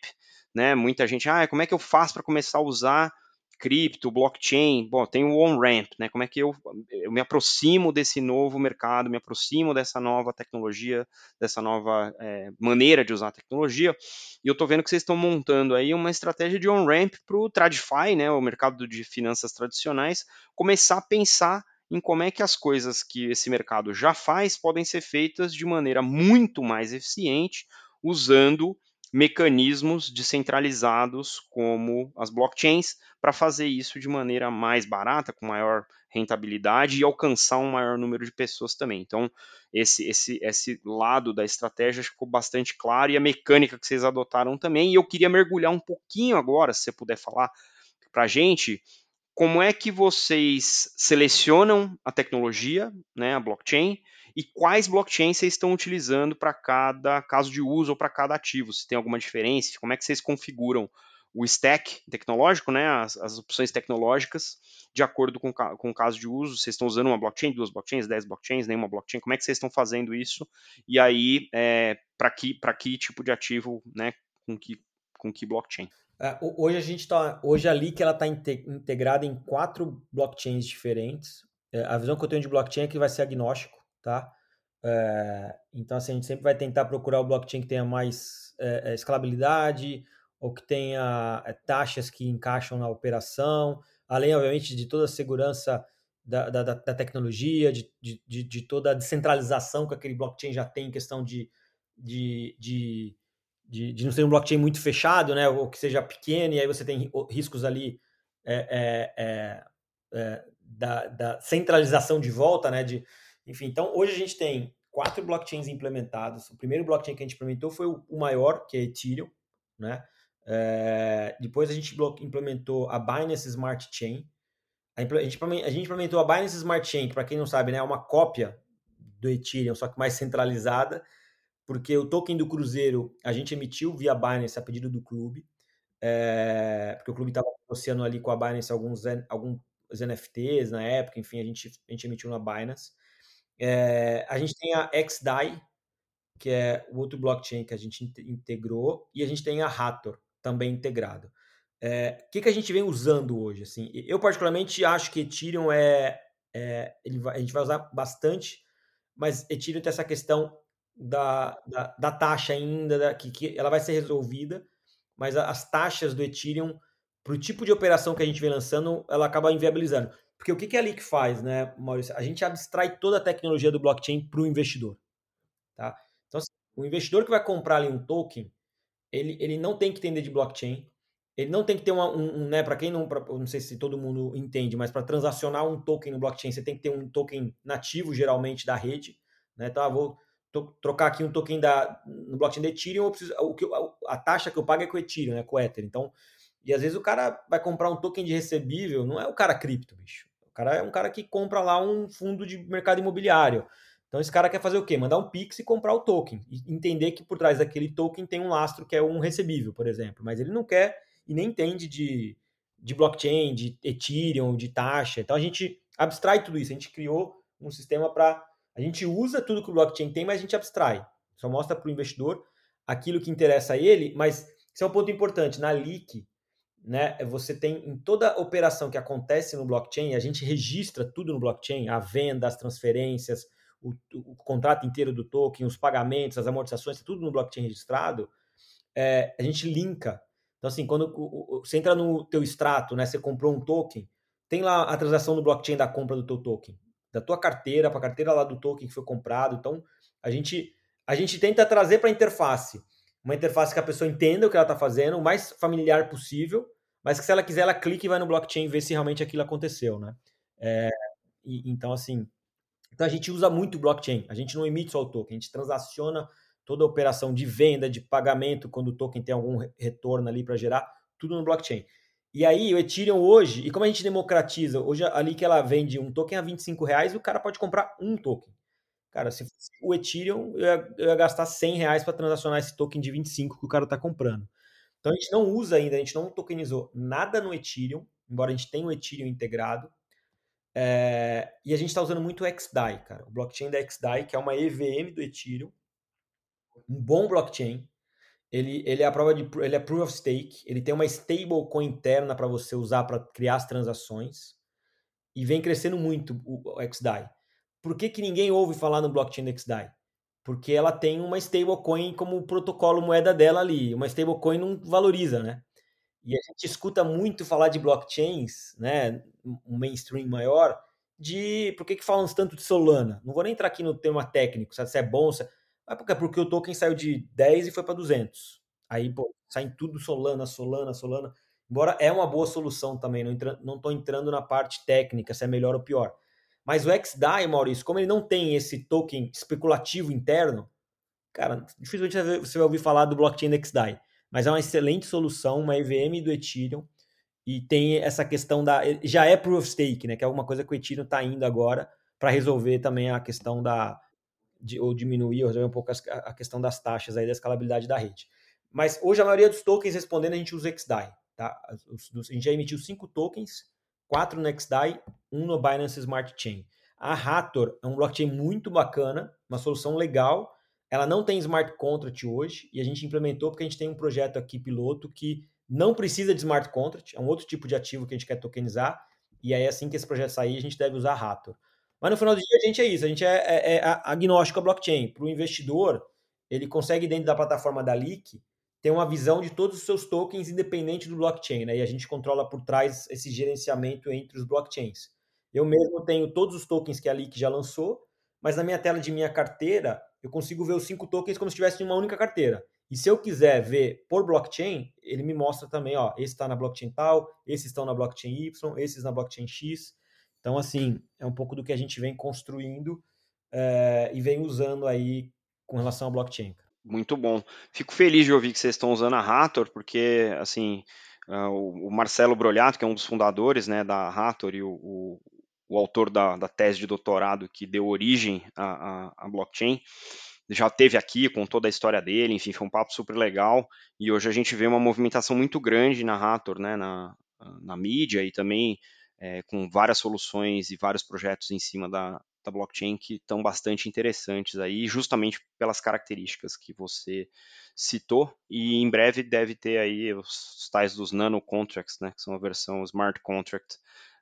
S1: né? Muita gente, ah, como é que eu faço para começar a usar cripto, blockchain? Bom, tem o on-ramp, né? Como é que eu, eu me aproximo desse novo mercado, me aproximo dessa nova tecnologia, dessa nova é, maneira de usar a tecnologia? E eu estou vendo que vocês estão montando aí uma estratégia de on-ramp para o TradFi, né? O mercado de finanças tradicionais, começar a pensar em como é que as coisas que esse mercado já faz podem ser feitas de maneira muito mais eficiente, usando mecanismos descentralizados como as blockchains para fazer isso de maneira mais barata, com maior rentabilidade e alcançar um maior número de pessoas também. Então, esse, esse, esse lado da estratégia ficou bastante claro e a mecânica que vocês adotaram também. E eu queria mergulhar um pouquinho agora, se você puder falar para a gente, como é que vocês selecionam a tecnologia, né, a blockchain, e quais blockchains vocês estão utilizando para cada caso de uso ou para cada ativo? Se tem alguma diferença? Como é que vocês configuram o stack tecnológico, né, as, as opções tecnológicas, de acordo com, com o caso de uso? Vocês estão usando uma blockchain, duas blockchains, dez blockchains, nenhuma blockchain? Como é que vocês estão fazendo isso? E aí, é, para que, que tipo de ativo, né, com que, com que blockchain?
S2: É, hoje a gente está, hoje a Leak ela está integrada em quatro blockchains diferentes. É, a visão que eu tenho de blockchain é que vai ser agnóstico, tá? É, então assim, a gente sempre vai tentar procurar o blockchain que tenha mais é, escalabilidade ou que tenha taxas que encaixam na operação, além obviamente de toda a segurança da, da, da tecnologia, de, de, de, toda a descentralização que aquele blockchain já tem em questão de, de, de de, de, não ser um blockchain muito fechado, né, ou que seja pequeno, e aí você tem riscos ali é, é, é, da, da, centralização de volta, né, de, Enfim, então hoje a gente tem quatro blockchains implementados. O primeiro blockchain que a gente implementou foi o maior, que é Ethereum, né? É, depois a gente implementou a Binance Smart Chain. A gente, a gente implementou a Binance Smart Chain, que para quem não sabe, né, é uma cópia do Ethereum, só que mais centralizada, porque o token do Cruzeiro a gente emitiu via Binance a pedido do clube, é, porque o clube estava negociando ali com a Binance alguns, alguns NFTs na época, enfim, a gente, a gente emitiu na Binance. É, a gente tem a XDAI, que é o outro blockchain que a gente integrou, e a gente tem a Hathor, também integrado. É, o que, que a gente vem usando hoje? Assim, eu particularmente acho que Ethereum é, é vai, a gente vai usar bastante, mas Ethereum tem essa questão da, da, da taxa ainda, da, que, que ela vai ser resolvida, mas as taxas do Ethereum, para o tipo de operação que a gente vem lançando, ela acaba inviabilizando. Porque o que, que a Leak faz, né, Maurício? A gente abstrai toda a tecnologia do blockchain para o investidor. Tá? Então, assim, o investidor que vai comprar ali um token, ele, ele não tem que entender de blockchain, ele não tem que ter uma, um, um né, para quem não, pra, não sei se todo mundo entende, mas para transacionar um token no blockchain, você tem que ter um token nativo, geralmente, da rede. Né? Então, ah, vou trocar aqui um token da, no blockchain da Ethereum, preciso, o que, a, taxa que eu pago é com o Ethereum, né, com Ether. Então, e às vezes o cara vai comprar um token de recebível, não é o cara cripto, bicho. Cara é um cara que compra lá um fundo de mercado imobiliário. Então esse cara quer fazer o quê? Mandar um Pix e comprar o token. E entender que por trás daquele token tem um lastro que é um recebível, por exemplo. Mas ele não quer e nem entende de, de blockchain, de Ethereum, de taxa. Então a gente abstrai tudo isso. A gente criou um sistema para. A gente usa tudo que o blockchain tem, mas a gente abstrai. Só mostra para o investidor aquilo que interessa a ele, mas isso é um ponto importante. Na leak, né, você tem em toda operação que acontece no blockchain, a gente registra tudo no blockchain, a venda, as transferências, o, o, contrato inteiro do token, os pagamentos, as amortizações, tudo no blockchain registrado, é, a gente linka. Então, assim, quando o, você entra no teu extrato, né, você comprou um token, tem lá a transação no blockchain da compra do teu token, da tua carteira para a carteira lá do token que foi comprado. Então, a gente, a gente tenta trazer para a interface uma interface que a pessoa entenda o que ela está fazendo, o mais familiar possível, mas que se ela quiser, ela clique e vai no blockchain ver se realmente aquilo aconteceu, né? É, e, então, assim, então a gente usa muito blockchain. A gente não emite só o token, a gente transaciona toda a operação de venda, de pagamento, quando o token tem algum retorno ali para gerar, tudo no blockchain. E aí o Ethereum hoje, e como a gente democratiza, hoje ali que ela vende um token a 25 reais, o cara pode comprar um token. Cara, se fosse o Ethereum, eu ia, eu ia gastar 100 reais para transacionar esse token de 25 que o cara está comprando. Então a gente não usa ainda, a gente não tokenizou nada no Ethereum, embora a gente tenha o Ethereum integrado. É, e a gente está usando muito o XDAI, cara. O blockchain da XDAI, que é uma EVM do Ethereum. Um bom blockchain. Ele, ele é a prova de ele é proof of stake. Ele tem uma stablecoin interna para você usar para criar as transações. E vem crescendo muito o, o XDAI. Por que, que ninguém ouve falar no blockchain da XDAI? Porque ela tem uma stablecoin como protocolo moeda dela ali. Uma stablecoin não valoriza, né? E a gente escuta muito falar de blockchains, né, um mainstream maior, de por que, que falam tanto de Solana? Não vou nem entrar aqui no tema técnico, sabe, se é bom, se é... Mas porque, porque o token saiu de 10 e foi para 200. Aí, pô, saem tudo Solana, Solana, Solana. Embora é uma boa solução também, não estou não entrando na parte técnica, se é melhor ou pior. Mas o XDAI, Maurício, como ele não tem esse token especulativo interno, cara, dificilmente você vai ouvir falar do blockchain XDAI mas é uma excelente solução, uma EVM do Ethereum, e tem essa questão da. Já é Proof of Stake, né? Que é alguma coisa que o Ethereum está indo agora para resolver também a questão da. De, ou diminuir, ou resolver um pouco a, questão das taxas aí, da escalabilidade da rede. Mas hoje a maioria dos tokens respondendo a gente usa XDAI. Tá? A gente já emitiu cinco tokens, quatro no XDAI, um no Binance Smart Chain. A Hathor é um blockchain muito bacana, uma solução legal, ela não tem smart contract hoje e a gente implementou porque a gente tem um projeto aqui piloto que não precisa de smart contract, é um outro tipo de ativo que a gente quer tokenizar. E aí, assim que esse projeto sair, a gente deve usar Rator. Mas no final do dia, a gente é isso, a gente é, é, é agnóstico a blockchain. Para o investidor, ele consegue, dentro da plataforma da Leak, ter uma visão de todos os seus tokens independente do blockchain, né? E a gente controla por trás esse gerenciamento entre os blockchains. Eu mesmo tenho todos os tokens que a Leak já lançou, mas na minha tela de minha carteira, eu consigo ver os cinco tokens como se estivesse em uma única carteira. E se eu quiser ver por blockchain, ele me mostra também, ó, esse está na blockchain tal, esses estão na blockchain Y, esses na blockchain X. Então, assim, é um pouco do que a gente vem construindo é, e vem usando aí com relação ao blockchain.
S1: Muito bom. Fico feliz de ouvir que vocês estão usando a Rator, porque assim uh, o Marcelo Brolhato, que é um dos fundadores né, da Rator e o, o, o autor da, da, tese de doutorado que deu origem à, à, à blockchain, já teve aqui com toda a história dele, enfim, foi um papo super legal. E hoje a gente vê uma movimentação muito grande na Rator, né, na, na mídia e também é, com várias soluções e vários projetos em cima da, da blockchain que estão bastante interessantes aí, justamente pelas características que você citou, e em breve deve ter aí os tais dos nano contracts, né, que são a versão smart contract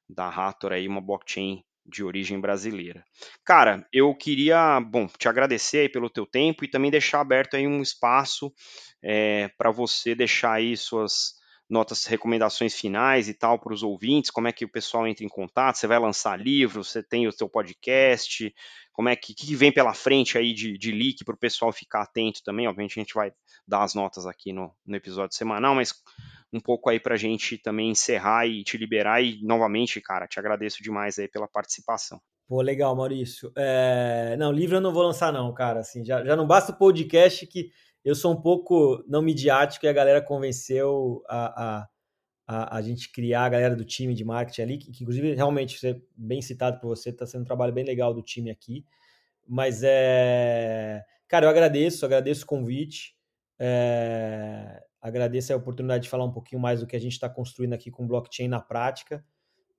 S1: da Hathor aí, uma blockchain de origem brasileira. Cara, eu queria, bom, te agradecer aí pelo teu tempo e também deixar aberto aí um espaço é, para você deixar aí suas notas, recomendações finais e tal para os ouvintes, como é que o pessoal entra em contato, você vai lançar livro, você tem o seu podcast, como é que, que vem pela frente aí de, de leak para o pessoal ficar atento também, obviamente a gente vai dar as notas aqui no, no episódio semanal, mas um pouco aí para a gente também encerrar e te liberar. E novamente, cara, te agradeço demais aí pela participação.
S2: Pô, legal, Maurício. É... Não, livro eu não vou lançar não, cara, assim, já, já não basta o podcast que eu sou um pouco não midiático e a galera convenceu a, a, a, a gente criar a galera do time de marketing ali, que, que inclusive realmente, ser bem citado por você, está sendo um trabalho bem legal do time aqui. Mas é. Cara, eu agradeço, agradeço o convite. É, agradeço a oportunidade de falar um pouquinho mais do que a gente está construindo aqui com blockchain na prática.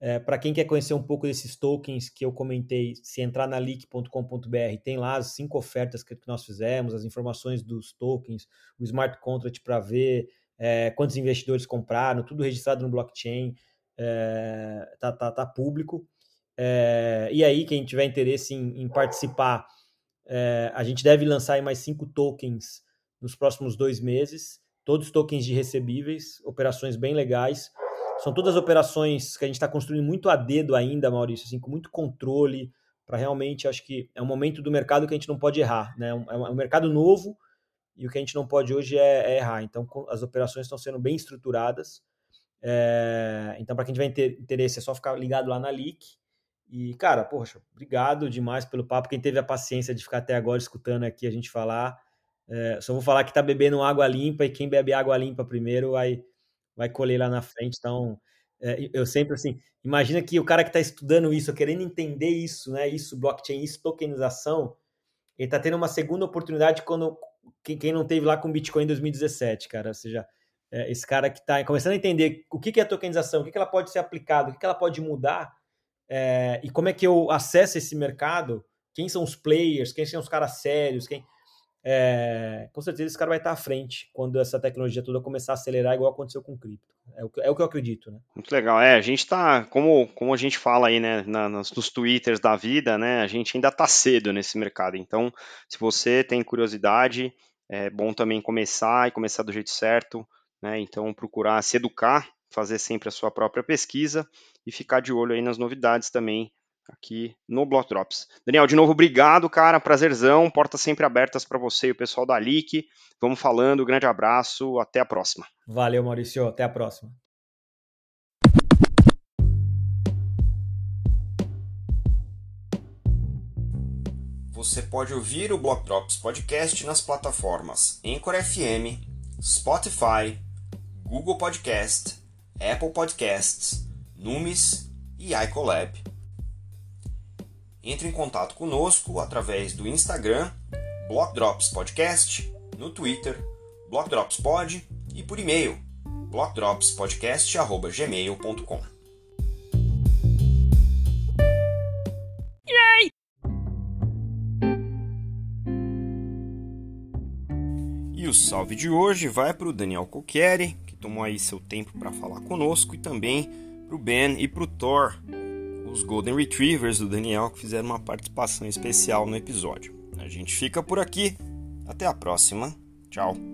S2: É, Para quem quer conhecer um pouco desses tokens que eu comentei, se entrar na leak.com.br, tem lá as cinco ofertas que, nós fizemos, as informações dos tokens, o smart contract para ver é, quantos investidores compraram, tudo registrado no blockchain, é, tá, tá, tá público. É, e aí, quem tiver interesse em, em participar, é, a gente deve lançar mais cinco tokens nos próximos dois meses, todos tokens de recebíveis, operações bem legais são todas operações que a gente está construindo muito a dedo ainda, Maurício, assim, com muito controle, para realmente, acho que é um momento do mercado que a gente não pode errar, né? É um, é um mercado novo e o que a gente não pode hoje é, é errar. Então, as operações estão sendo bem estruturadas. É, então, para quem tiver interesse, é só ficar ligado lá na Leak. E, cara, poxa, obrigado demais pelo papo. Quem teve a paciência de ficar até agora escutando aqui a gente falar, é, só vou falar que está bebendo água limpa e quem bebe água limpa primeiro vai vai colher lá na frente. Então, é, eu sempre assim, imagina que o cara que está estudando isso, querendo entender isso, né? Isso, blockchain, isso, tokenização, ele está tendo uma segunda oportunidade quando quem, quem não teve lá com Bitcoin em 2017, cara. Ou seja, é, esse cara que está começando a entender o que, que é tokenização, o que, que ela pode ser aplicada, o que, que ela pode mudar, é, e como é que eu acesso esse mercado, quem são os players, quem são os caras sérios, quem é, com certeza esse cara vai estar à frente quando essa tecnologia toda começar a acelerar, igual aconteceu com cripto. É o, que, é o que eu acredito, né?
S1: Muito legal. É, a gente está, como, como a gente fala aí, né, na, nos, nos twitters da vida, né, a gente ainda está cedo nesse mercado. Então, se você tem curiosidade, é bom também começar e começar do jeito certo, né? Então, procurar se educar, fazer sempre a sua própria pesquisa e ficar de olho aí nas novidades também aqui no Block Drops. Daniel, de novo, obrigado, cara, prazerzão, portas sempre abertas para você e o pessoal da LIC. Vamos falando, grande abraço, até a próxima.
S2: Valeu, Maurício, até a próxima.
S1: Você pode ouvir o Block Drops Podcast nas plataformas Anchor FM, Spotify, Google Podcast, Apple Podcasts, Numis e iColab. Entre em contato conosco através do Instagram, Block Drops Podcast, no Twitter, Block Drops Pod e por e-mail, blockdropspodcast@gmail.com. E o salve de hoje vai para o Daniel Coqueri, que tomou aí seu tempo para falar conosco, e também para o Ben e para o Thor, os Golden Retrievers do Daniel que fizeram uma participação especial no episódio. A gente fica por aqui. Até a próxima. Tchau.